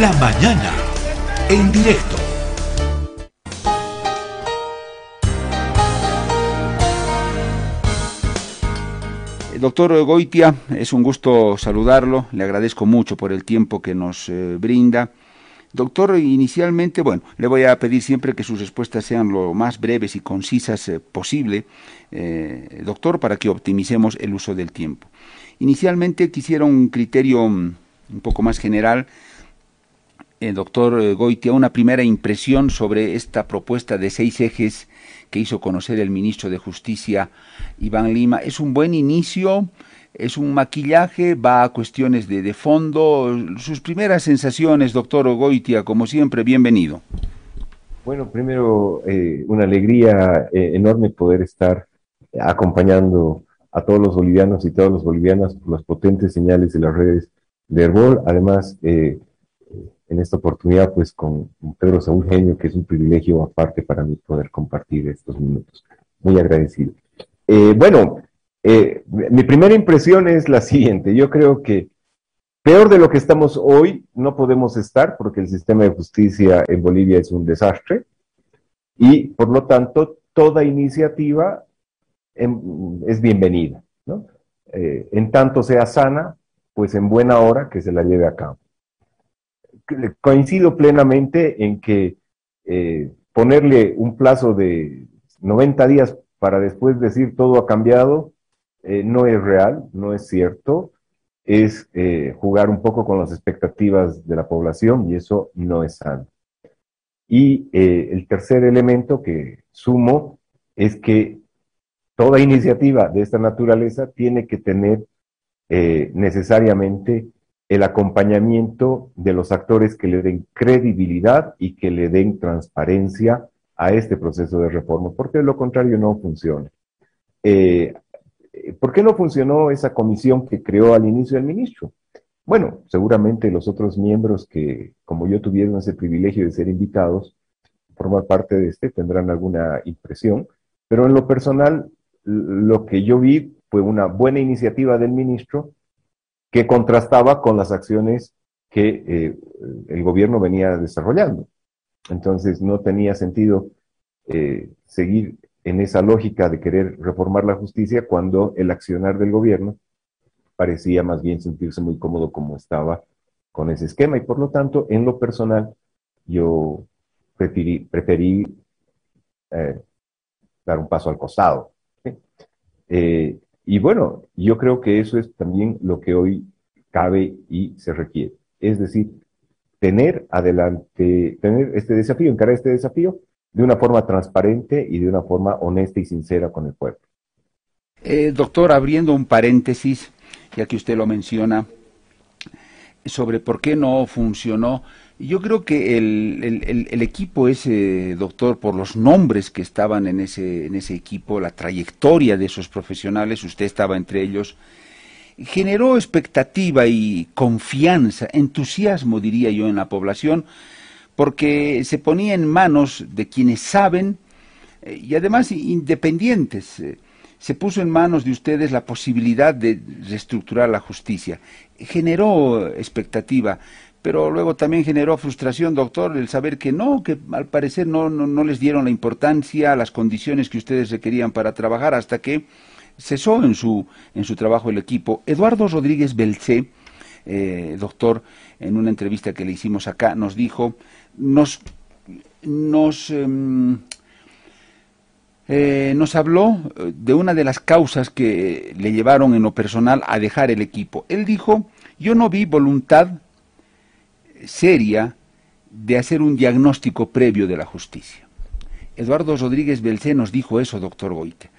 La mañana, en directo. Doctor Goitia, es un gusto saludarlo, le agradezco mucho por el tiempo que nos eh, brinda. Doctor, inicialmente, bueno, le voy a pedir siempre que sus respuestas sean lo más breves y concisas eh, posible, eh, doctor, para que optimicemos el uso del tiempo. Inicialmente quisiera un criterio mm, un poco más general, doctor Goitia, una primera impresión sobre esta propuesta de seis ejes que hizo conocer el ministro de Justicia Iván Lima. Es un buen inicio, es un maquillaje, va a cuestiones de, fondo. Sus primeras sensaciones, doctor Ogoitia, como siempre, bienvenido. Bueno, primero, eh, una alegría eh, enorme poder estar acompañando a todos los bolivianos y todas las bolivianas por las potentes señales de las redes de Herbol. Además, eh, en esta oportunidad pues con Pedro Saúl Genio, que es un privilegio aparte para mí poder compartir estos minutos. Muy agradecido. Eh, bueno, eh, mi primera impresión es la siguiente. Yo creo que peor de lo que estamos hoy no podemos estar porque el sistema de justicia en Bolivia es un desastre y por lo tanto toda iniciativa es bienvenida. ¿no? Eh, en tanto sea sana, pues en buena hora que se la lleve a cabo coincido plenamente en que eh, ponerle un plazo de 90 días para después decir todo ha cambiado eh, no es real, no es cierto, es eh, jugar un poco con las expectativas de la población y eso no es sano. Y el tercer elemento que sumo es que toda iniciativa de esta naturaleza tiene que tener necesariamente el acompañamiento de los actores que le den credibilidad y que le den transparencia a este proceso de reforma, porque de lo contrario no funciona. Eh, ¿Por qué no funcionó esa comisión que creó al inicio el ministro? Bueno, seguramente los otros miembros que, como yo, tuvieron ese privilegio de ser invitados, formar parte de este, tendrán alguna impresión, pero en lo personal, lo que yo vi fue una buena iniciativa del ministro que contrastaba con las acciones que eh, el gobierno venía desarrollando. Entonces no tenía sentido eh, seguir en esa lógica de querer reformar la justicia cuando el accionar del gobierno parecía más bien sentirse muy cómodo como estaba con ese esquema y por lo tanto en lo personal yo preferí, eh, dar un paso al costado. Y bueno, yo creo que eso es también lo que hoy cabe y se requiere. Es decir, tener adelante, tener este desafío, encarar este desafío de una forma transparente y de una forma honesta y sincera con el pueblo. Eh, doctor, abriendo un paréntesis, ya que usted lo menciona, sobre por qué no funcionó. Yo creo que el, el, equipo ese, doctor, por los nombres que estaban en ese, en ese equipo, la trayectoria de esos profesionales, usted estaba entre ellos, generó expectativa y confianza, entusiasmo, diría yo, en la población, porque se ponía en manos de quienes saben eh, y además independientes. Se puso en manos de ustedes la posibilidad de reestructurar la justicia. Generó expectativa, pero luego también generó frustración, doctor, el saber que no, que al parecer no, no, les dieron la importancia, las condiciones que ustedes requerían para trabajar, hasta que cesó en su, en su trabajo el equipo. Eduardo Rodríguez Belcé, eh, doctor, en una entrevista que le hicimos acá, nos dijo, nos, nos em, eh, nos habló eh, de una de las causas que le llevaron en lo personal a dejar el equipo. Él dijo, yo no vi voluntad seria de hacer un diagnóstico previo de la justicia. Eduardo Rodríguez Belcé nos dijo eso, doctor Goite.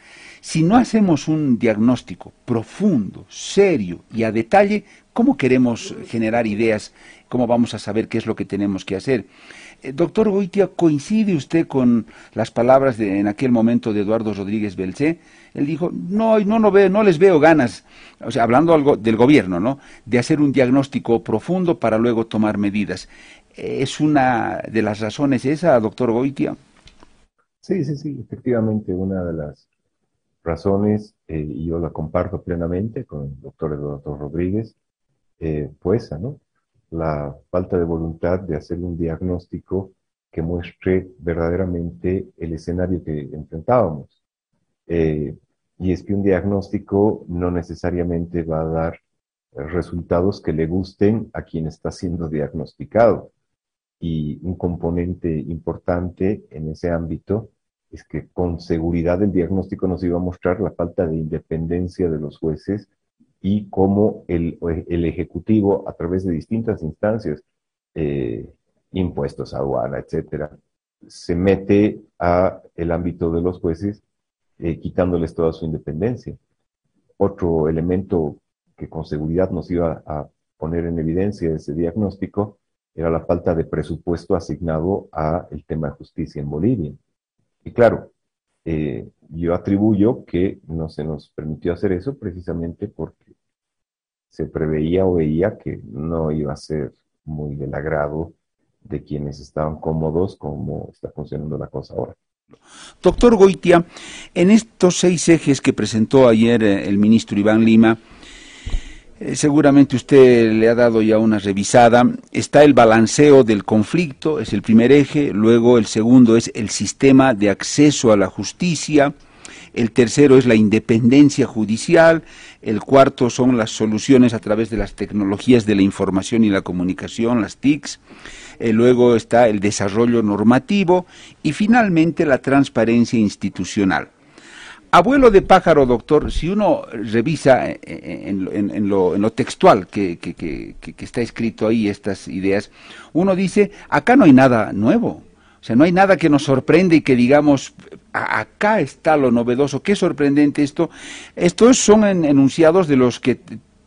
Si no hacemos un diagnóstico profundo, serio y a detalle, ¿cómo queremos generar ideas? ¿Cómo vamos a saber qué es lo que tenemos que hacer? Eh, doctor Goitia, ¿coincide usted con las palabras de, en aquel momento de Eduardo Rodríguez Belcé? Él dijo, no, no, no, veo, no les veo ganas, o sea, hablando algo del gobierno, ¿no?, de hacer un diagnóstico profundo para luego tomar medidas. ¿Es una de las razones esa, doctor Goitia? Sí, sí, sí, efectivamente, una de las razones, eh, y yo la comparto plenamente con el doctor Eduardo Rodríguez, eh, pues, ¿no? La falta de voluntad de hacer un diagnóstico que muestre verdaderamente el escenario que enfrentábamos. Eh, y es que un diagnóstico no necesariamente va a dar resultados que le gusten a quien está siendo diagnosticado. Y un componente importante en ese ámbito es que con seguridad el diagnóstico nos iba a mostrar la falta de independencia de los jueces y cómo el, el Ejecutivo, a través de distintas instancias, eh, impuestos, aduana, etcétera, se mete a el ámbito de los jueces, eh, quitándoles toda su independencia. Otro elemento que con seguridad nos iba a poner en evidencia ese diagnóstico era la falta de presupuesto asignado a el tema de justicia en Bolivia. Y claro, eh, yo atribuyo que no se nos permitió hacer eso precisamente porque se preveía o veía que no iba a ser muy del agrado de quienes estaban cómodos como está funcionando la cosa ahora. Doctor Goitia, en estos seis ejes que presentó ayer eh, el ministro Iván Lima, eh, seguramente usted le ha dado ya una revisada. Está el balanceo del conflicto, es el primer eje. Luego el segundo es el sistema de acceso a la justicia. El tercero es la independencia judicial. El cuarto son las soluciones a través de las tecnologías de la información y la comunicación, las TICs. Eh, luego está el desarrollo normativo y finalmente la transparencia institucional. Abuelo de pájaro, doctor, si uno revisa eh, eh, en, lo, textual que, está escrito ahí, estas ideas, uno dice, acá no hay nada nuevo. O sea, no hay nada que nos sorprende y que digamos, acá está lo novedoso, qué sorprendente esto. Estos son enunciados de los que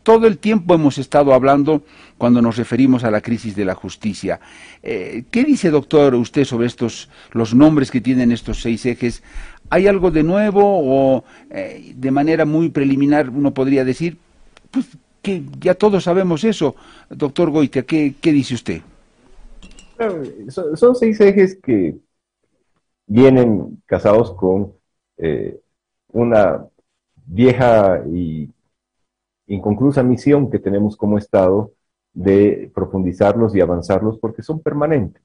todo el tiempo hemos estado hablando cuando nos referimos a la crisis de la justicia. Eh, ¿Qué dice, doctor, usted sobre estos, los nombres que tienen estos seis ejes? ¿Hay algo de nuevo o eh, de manera muy preliminar uno podría decir, pues que ya todos sabemos eso? Doctor Goitia, ¿qué, dice usted? Son, seis ejes que vienen casados con eh, una vieja y inconclusa misión que tenemos como Estado de profundizarlos y avanzarlos porque son permanentes.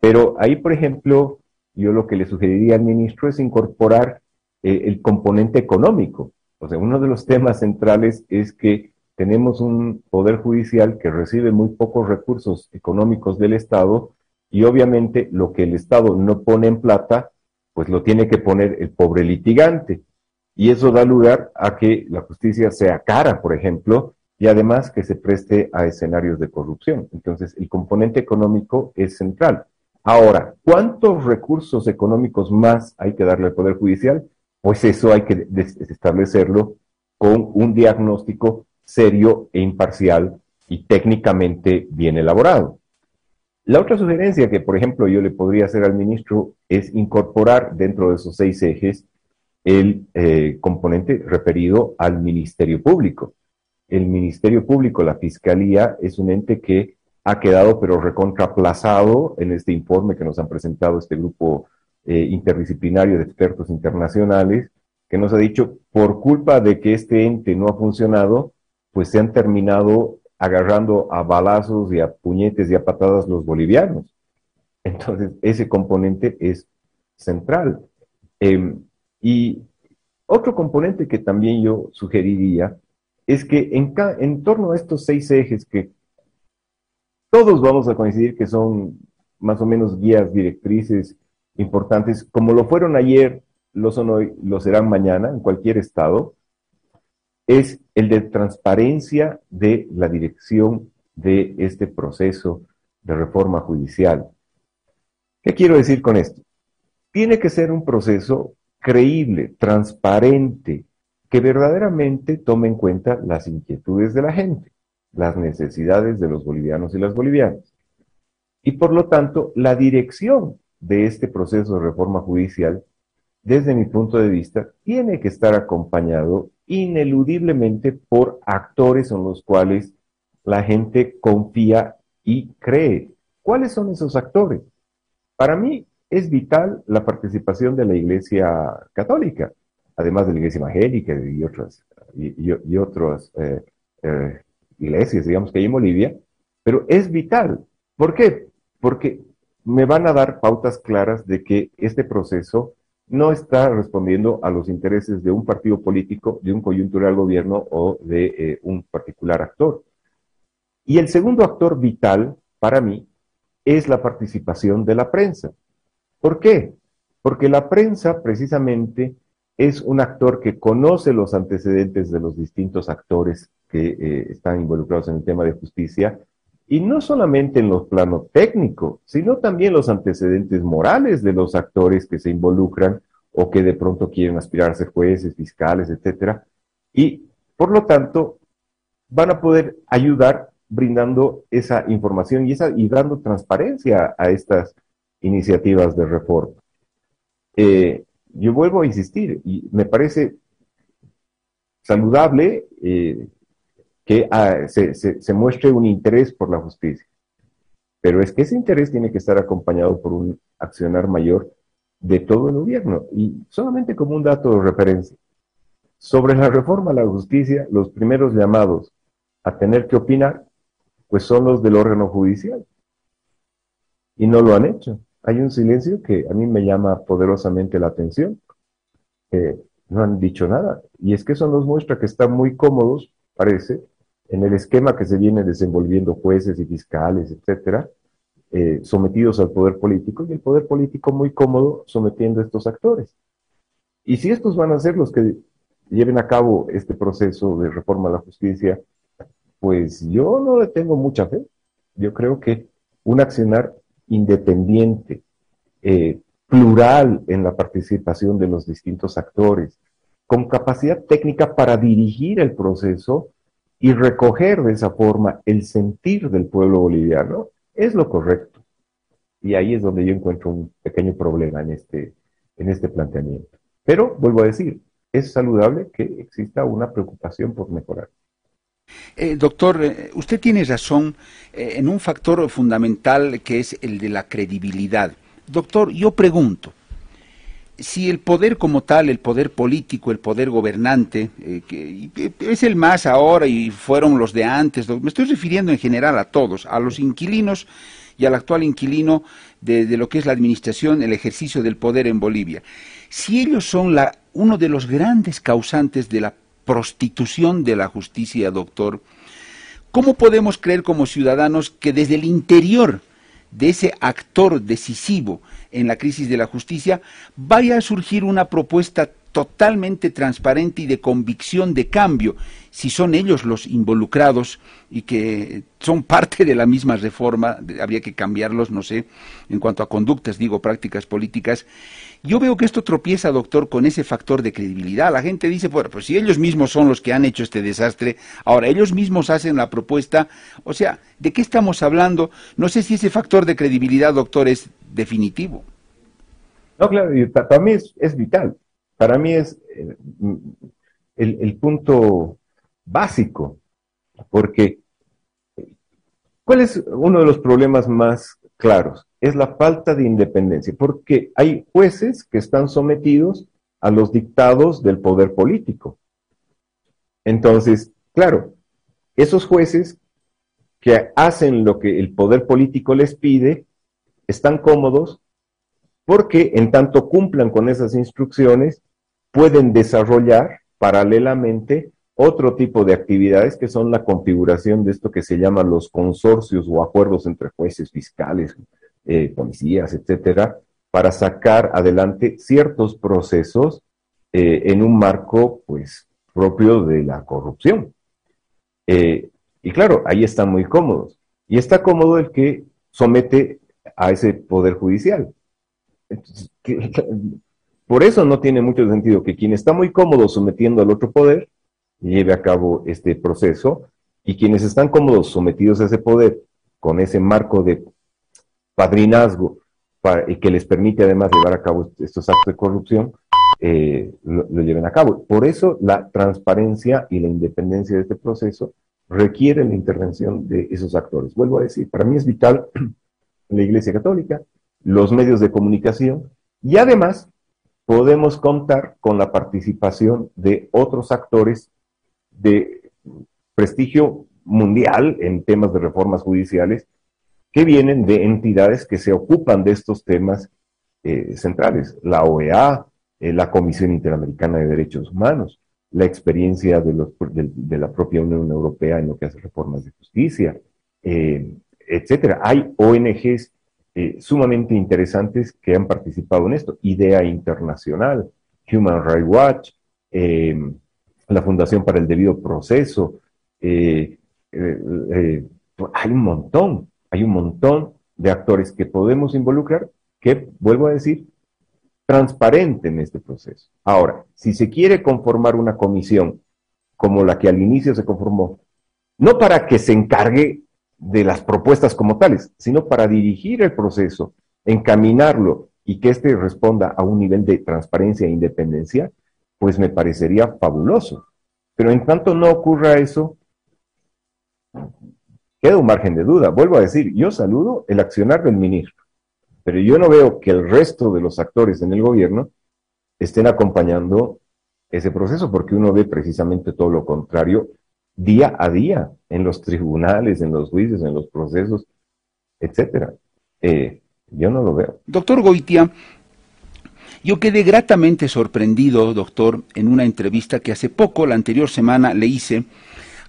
Pero ahí, por ejemplo, yo lo que le sugeriría al ministro es incorporar eh, el componente económico. O sea, uno de los temas centrales es que tenemos un poder judicial que recibe muy pocos recursos económicos del Estado y obviamente lo que el Estado no pone en plata, pues lo tiene que poner el pobre litigante. Y eso da lugar a que la justicia sea cara, por ejemplo, y además que se preste a escenarios de corrupción. Entonces, el componente económico es central. Ahora, ¿cuántos recursos económicos más hay que darle al Poder Judicial? Pues eso hay que establecerlo con un diagnóstico serio e imparcial y técnicamente bien elaborado. La otra sugerencia que, por ejemplo, yo le podría hacer al ministro es incorporar dentro de esos seis ejes el eh, componente referido al Ministerio Público. El Ministerio Público, la Fiscalía, es un ente que ha quedado pero recontraplazado en este informe que nos han presentado este grupo eh, interdisciplinario de expertos internacionales, que nos ha dicho, por culpa de que este ente no ha funcionado, pues se han terminado agarrando a balazos y a puñetes y a patadas los bolivianos. Entonces, ese componente es central. Em, y otro componente que también yo sugeriría es que en, en torno a estos seis ejes que todos vamos a coincidir que son más o menos guías directrices importantes, como lo fueron ayer, lo son hoy, lo serán mañana en cualquier estado, es el de transparencia de la dirección de este proceso de reforma judicial. ¿Qué quiero decir con esto? Tiene que ser un proceso creíble, transparente, que verdaderamente tome en cuenta las inquietudes de la gente las necesidades de los bolivianos y las bolivianas. Y por lo tanto, la dirección de este proceso de reforma judicial, desde mi punto de vista, tiene que estar acompañado ineludiblemente por actores en los cuales la gente confía y cree. ¿Cuáles son esos actores? Para mí es vital la participación de la Iglesia Católica, además de la Iglesia Evangélica y otras, y, eh, eh, iglesias, digamos que hay en Bolivia, pero es vital. ¿Por qué? Porque me van a dar pautas claras de que este proceso no está respondiendo a los intereses de un partido político, de un coyuntural gobierno o de eh, un particular actor. Y el segundo actor vital para mí es la participación de la prensa. ¿Por qué? Porque la prensa precisamente es un actor que conoce los antecedentes de los distintos actores que eh, están involucrados en el tema de justicia, y no solamente en los planos técnicos, sino también los antecedentes morales de los actores que se involucran o que de pronto quieren aspirar a ser jueces, fiscales, etcétera, y por lo tanto van a poder ayudar brindando esa información y dando transparencia a estas iniciativas de reforma. Eh, yo vuelvo a insistir, y me parece saludable eh, que ah, se, muestre un interés por la justicia. Pero es que ese interés tiene que estar acompañado por un accionar mayor de todo el gobierno. Y solamente como un dato de referencia, sobre la reforma a la justicia, los primeros llamados a tener que opinar, pues son los del órgano judicial. Y no lo han hecho. Hay un silencio que a mí me llama poderosamente la atención. no han dicho nada. Y es que eso nos muestra que están muy cómodos, parece, en el esquema que se viene desenvolviendo jueces y fiscales, etcétera, eh, sometidos al poder político y el poder político muy cómodo sometiendo a estos actores. Y si estos van a ser los que lleven a cabo este proceso de reforma a la justicia, pues yo no le tengo mucha fe. Yo creo que un accionar independiente, eh, plural en la participación de los distintos actores, con capacidad técnica para dirigir el proceso, y recoger de esa forma el sentir del pueblo boliviano es lo correcto. Y ahí es donde yo encuentro un pequeño problema en este, en este planteamiento. Pero, vuelvo a decir, es saludable que exista una preocupación por mejorar. Eh, doctor, eh, usted tiene razón eh, en un factor fundamental que es el de la credibilidad. Doctor, yo pregunto, si el poder como tal, el poder político, el poder gobernante, eh, que, es el más ahora y fueron los de antes, me estoy refiriendo en general a todos, a los inquilinos y al actual inquilino de, lo que es la administración, el ejercicio del poder en Bolivia. Si ellos son la, uno de los grandes causantes de la prostitución de la justicia, doctor, ¿cómo podemos creer como ciudadanos que desde el interior de ese actor decisivo, en la crisis de la justicia, vaya a surgir una propuesta totalmente transparente y de convicción de cambio, si son ellos los involucrados y que son parte de la misma reforma, habría que cambiarlos, no sé, en cuanto a conductas, digo, prácticas políticas. Yo veo que esto tropieza, doctor, con ese factor de credibilidad. La gente dice, bueno, pues si ellos mismos son los que han hecho este desastre, ahora ellos mismos hacen la propuesta, o sea, ¿de qué estamos hablando? No sé si ese factor de credibilidad, doctor, es definitivo. No, claro, para mí es, vital. Para mí es eh, el, punto básico, porque ¿cuál es uno de los problemas más claros? Es la falta de independencia, porque hay jueces que están sometidos a los dictados del poder político. Entonces, claro, esos jueces que hacen lo que el poder político les pide, están cómodos porque en tanto cumplan con esas instrucciones, pueden desarrollar paralelamente otro tipo de actividades que son la configuración de esto que se llaman los consorcios o acuerdos entre jueces, fiscales, eh, policías, etcétera, para sacar adelante ciertos procesos eh, en un marco, pues, propio de la corrupción. Eh, y claro, ahí están muy cómodos. Y está cómodo el que somete a ese poder judicial. Por eso no tiene mucho sentido que quien está muy cómodo sometiendo al otro poder lleve a cabo este proceso y quienes están cómodos sometidos a ese poder con ese marco de padrinazgo y que les permite además llevar a cabo estos actos de corrupción, eh, lo, lleven a cabo. Por eso la transparencia y la independencia de este proceso requieren la intervención de esos actores. Vuelvo a decir, para mí es vital la Iglesia Católica, los medios de comunicación y además podemos contar con la participación de otros actores de prestigio mundial en temas de reformas judiciales que vienen de entidades que se ocupan de estos temas eh, centrales, la OEA, eh, la Comisión Interamericana de Derechos Humanos, la experiencia de, la propia Unión Europea en lo que hace reformas de justicia, eh, etcétera. Hay ONGs sumamente interesantes que han participado en esto, IDEA Internacional, Human Rights Watch, la Fundación para el Debido Proceso, hay un montón, hay un montón de actores que podemos involucrar que, vuelvo a decir, transparente en este proceso. Ahora, si se quiere conformar una comisión como la que al inicio se conformó, no para que se encargue de las propuestas como tales, sino para dirigir el proceso, encaminarlo y que éste responda a un nivel de transparencia e independencia, pues me parecería fabuloso. Pero en tanto no ocurra eso, queda un margen de duda. Vuelvo a decir, yo saludo el accionar del ministro. Pero yo no veo que el resto de los actores en el gobierno estén acompañando ese proceso, porque uno ve precisamente todo lo contrario día a día en los tribunales, en los juicios, en los procesos, etcétera. Eh, yo no lo veo. Doctor Goitia, yo quedé gratamente sorprendido, doctor, en una entrevista que hace poco, la anterior semana, le hice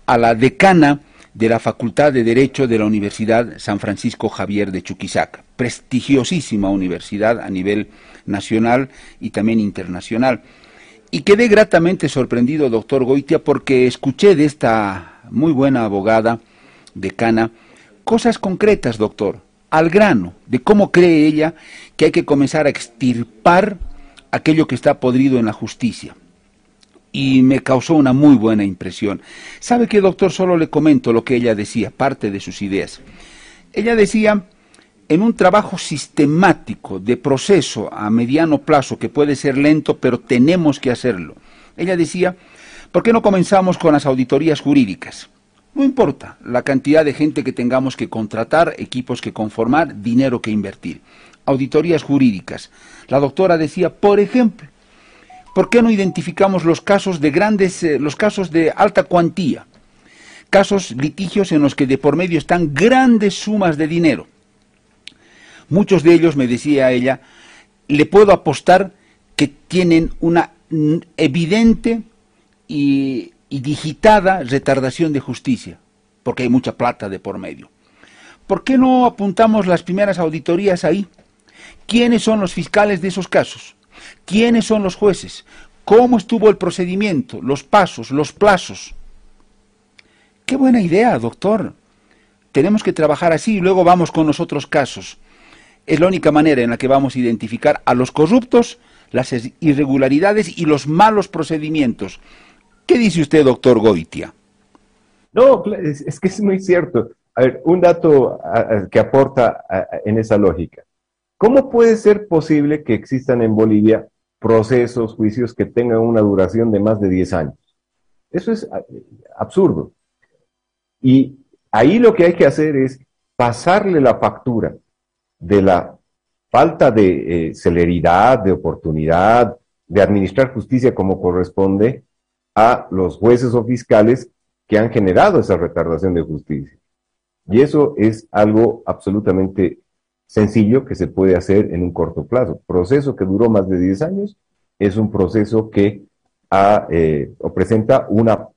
a la decana de la Facultad de Derecho de la Universidad San Francisco Javier de Chuquisaca, prestigiosísima universidad a nivel nacional y también internacional. Y quedé gratamente sorprendido, doctor Goitia, porque escuché de esta muy buena abogada decana cosas concretas, doctor, al grano, de cómo cree ella que hay que comenzar a extirpar aquello que está podrido en la justicia y me causó una muy buena impresión. ¿Sabe qué, doctor? Solo le comento lo que ella decía, parte de sus ideas. Ella decía, en un trabajo sistemático de proceso a mediano plazo, que puede ser lento, pero tenemos que hacerlo. Ella decía, ¿por qué no comenzamos con las auditorías jurídicas? No importa la cantidad de gente que tengamos que contratar, equipos que conformar, dinero que invertir. Auditorías jurídicas. La doctora decía, por ejemplo, ¿Por qué no identificamos los casos de grandes, eh, los casos de alta cuantía? Casos litigios en los que de por medio están grandes sumas de dinero. Muchos de ellos, me decía ella, le puedo apostar que tienen una evidente y, digitada retardación de justicia, porque hay mucha plata de por medio. ¿Por qué no apuntamos las primeras auditorías ahí? ¿Quiénes son los fiscales de esos casos? ¿Quiénes son los jueces? ¿Cómo estuvo el procedimiento? Los pasos, los plazos. Qué buena idea, doctor. Tenemos que trabajar así y luego vamos con los otros casos. Es la única manera en la que vamos a identificar a los corruptos, las irregularidades y los malos procedimientos. ¿Qué dice usted, doctor Goitia? No, es, que es muy cierto. A ver, un dato que aporta en esa lógica. ¿Cómo puede ser posible que existan en Bolivia procesos, juicios que tengan una duración de más de 10 años? Eso es absurdo. Y ahí lo que hay que hacer es pasarle la factura de la falta de eh, celeridad, de oportunidad, de administrar justicia como corresponde a los jueces o fiscales que han generado esa retardación de justicia. Y eso es algo absolutamente sencillo que se puede hacer en un corto plazo. Proceso que duró más de 10 años es un proceso que eh, presenta una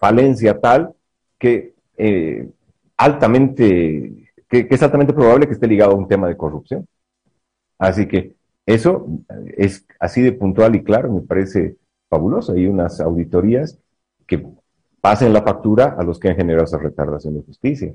falencia tal que, eh, altamente, que, es altamente probable que esté ligado a un tema de corrupción. Así que eso es así de puntual y claro, me parece fabuloso. Hay unas auditorías que pasen la factura a los que han generado esa retardación de justicia.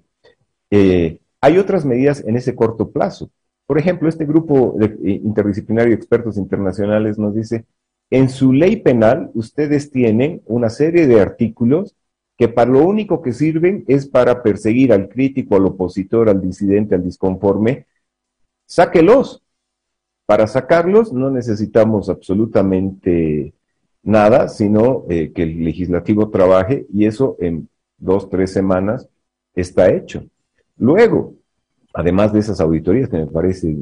Eh, hay otras medidas en ese corto plazo. Por ejemplo, este grupo de, eh, interdisciplinario de expertos internacionales nos dice, en su ley penal ustedes tienen una serie de artículos que para lo único que sirven es para perseguir al crítico, al opositor, al disidente, al disconforme. Sáquelos. Para sacarlos no necesitamos absolutamente nada, sino eh, que el legislativo trabaje y eso en dos, tres semanas está hecho. Luego, además de esas auditorías, que me parece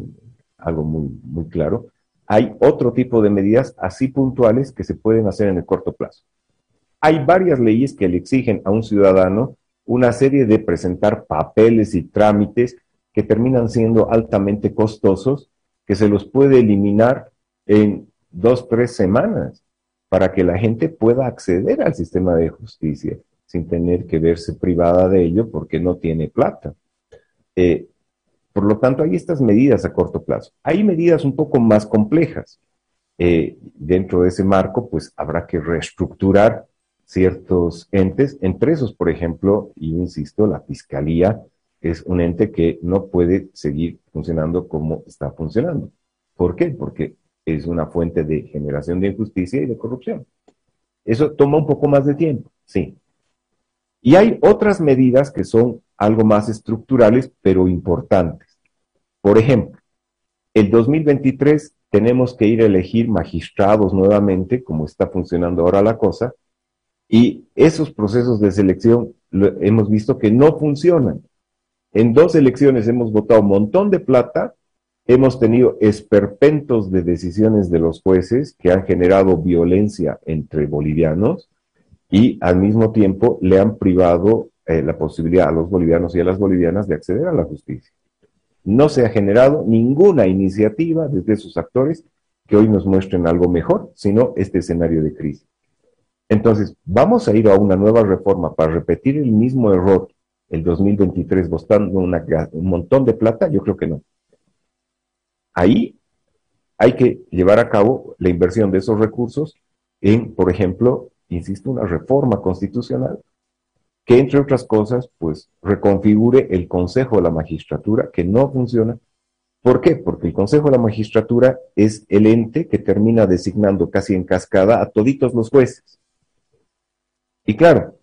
algo muy, muy claro, hay otro tipo de medidas así puntuales que se pueden hacer en el corto plazo. Hay varias leyes que le exigen a un ciudadano una serie de presentar papeles y trámites que terminan siendo altamente costosos, que se los puede eliminar en dos, tres semanas para que la gente pueda acceder al sistema de justicia sin tener que verse privada de ello porque no tiene plata. Eh, por lo tanto, hay estas medidas a corto plazo. Hay medidas un poco más complejas. Eh, dentro de ese marco, pues habrá que reestructurar ciertos entes, entre esos, por ejemplo, y insisto, la Fiscalía es un ente que no puede seguir funcionando como está funcionando. ¿Por qué? Porque es una fuente de generación de injusticia y de corrupción. Eso toma un poco más de tiempo, sí. Y hay otras medidas que son algo más estructurales, pero importantes. Por ejemplo, el 2023 tenemos que ir a elegir magistrados nuevamente, como está funcionando ahora la cosa, y esos procesos de selección hemos visto que no funcionan. En dos elecciones hemos votado un montón de plata, hemos tenido esperpentos de decisiones de los jueces que han generado violencia entre bolivianos y al mismo tiempo le han privado eh, la posibilidad a los bolivianos y a las bolivianas de acceder a la justicia. No se ha generado ninguna iniciativa desde esos actores que hoy nos muestren algo mejor, sino este escenario de crisis. Entonces, ¿vamos a ir a una nueva reforma para repetir el mismo error el 2023 buscando un montón de plata? Yo creo que no. Ahí hay que llevar a cabo la inversión de esos recursos en, por ejemplo, insisto, una reforma constitucional que, entre otras cosas, pues reconfigure el Consejo de la Magistratura, que no funciona. ¿Por qué? Porque el Consejo de la Magistratura es el ente que termina designando casi en cascada a toditos los jueces. Y claro,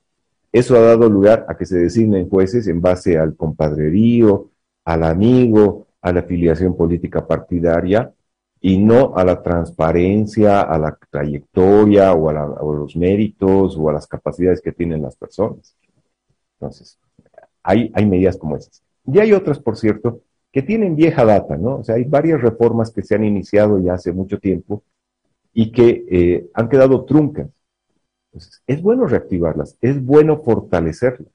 eso ha dado lugar a que se designen jueces en base al compadrerío, al amigo, a la afiliación política partidaria y no a la transparencia, a la trayectoria o a, los méritos o a las capacidades que tienen las personas. Entonces, hay, hay medidas como esas. Y hay otras, por cierto, que tienen vieja data, ¿no? O sea, hay varias reformas que se han iniciado ya hace mucho tiempo y que eh, han quedado truncas es bueno reactivarlas, es bueno fortalecerlas.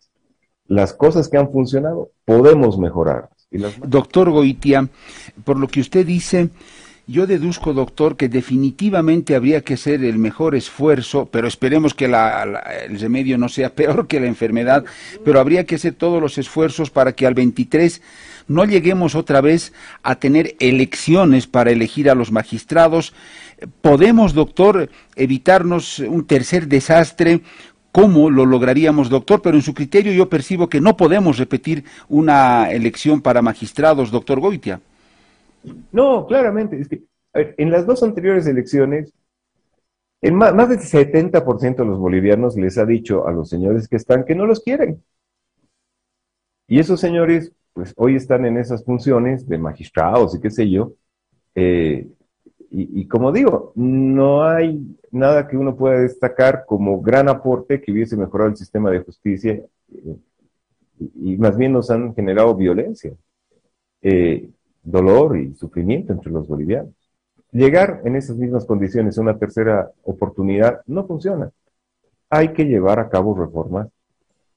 Las cosas que han funcionado, podemos mejorarlas. Doctor Goitia, por lo que usted dice, yo deduzco, doctor, que definitivamente habría que hacer el mejor esfuerzo, pero esperemos que el remedio no sea peor que la enfermedad, pero habría que hacer todos los esfuerzos para que al 23 no lleguemos otra vez a tener elecciones para elegir a los magistrados. ¿Podemos, doctor, evitarnos un tercer desastre? ¿Cómo lo lograríamos, doctor? Pero en su criterio yo percibo que no podemos repetir una elección para magistrados, doctor Goitia. No, claramente. Es que, en las dos anteriores elecciones, más, más del 70% de los bolivianos les ha dicho a los señores que están que no los quieren. Y esos señores pues hoy están en esas funciones de magistrados y qué sé yo. Eh, y, como digo, no hay nada que uno pueda destacar como gran aporte que hubiese mejorado el sistema de justicia eh, y, más bien nos han generado violencia, eh, dolor y sufrimiento entre los bolivianos. Llegar en esas mismas condiciones a una tercera oportunidad no funciona. Hay que llevar a cabo reformas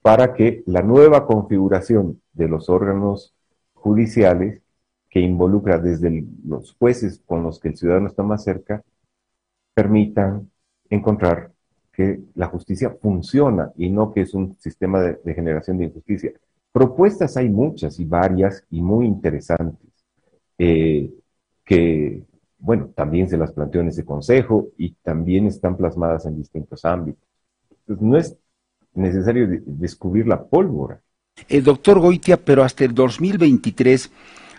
para que la nueva configuración de los órganos judiciales que involucra desde los jueces con los que el ciudadano está más cerca, permitan encontrar que la justicia funciona y no que es un sistema de, generación de injusticia. Propuestas hay muchas y varias y muy interesantes, eh, que, bueno, también se las planteó en ese consejo y también están plasmadas en distintos ámbitos. Entonces, no es necesario descubrir la pólvora. El doctor Goitia, pero hasta el 2023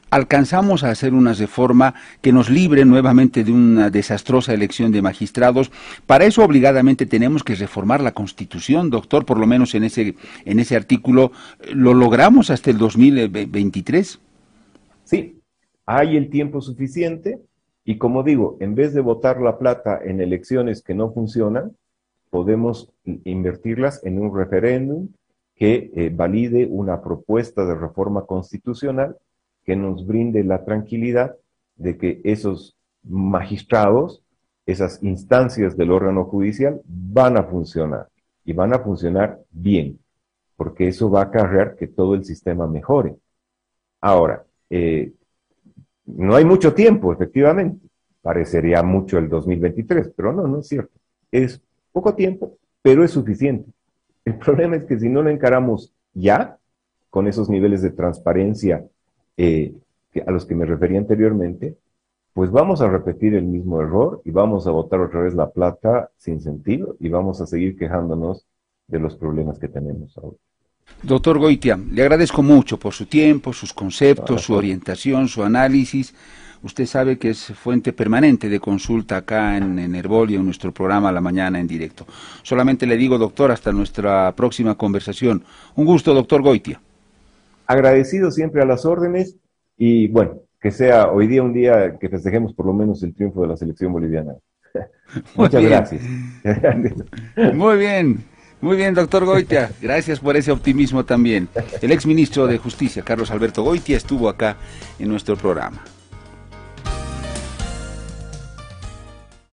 alcanzamos a hacer una reforma que nos libre nuevamente de una desastrosa elección de magistrados. Para eso obligadamente tenemos que reformar la Constitución, doctor, por lo menos en ese en ese artículo lo logramos hasta el 2023. Sí, hay el tiempo suficiente y como digo, en vez de votar la plata en elecciones que no funcionan, podemos invertirlas en un referéndum que eh, valide una propuesta de reforma constitucional que nos brinde la tranquilidad de que esos magistrados, esas instancias del órgano judicial van a funcionar. y van a funcionar bien, porque eso va a acarrear que todo el sistema mejore. Ahora, eh, no hay mucho tiempo, efectivamente. Parecería mucho el 2023, pero no, no es cierto. Es poco tiempo, pero es suficiente. El problema es que si no lo encaramos ya, con esos niveles de transparencia eh, a los que me refería anteriormente, pues vamos a repetir el mismo error y vamos a botar otra vez la plata sin sentido y vamos a seguir quejándonos de los problemas que tenemos ahora. Doctor Goitia, le agradezco mucho por su tiempo, sus conceptos, su orientación, su análisis. Usted sabe que es fuente permanente de consulta acá en, en Herbolio, en nuestro programa La Mañana en directo. Solamente le digo, doctor, hasta nuestra próxima conversación. Un gusto, doctor Goitia. Agradecido siempre a las órdenes y bueno, que sea hoy día un día que festejemos por lo menos el triunfo de la selección boliviana. Muchas gracias. Muy bien. Muy bien, doctor Goitia. Gracias por ese optimismo también. El exministro de Justicia, Carlos Alberto Goitia, estuvo acá en nuestro programa.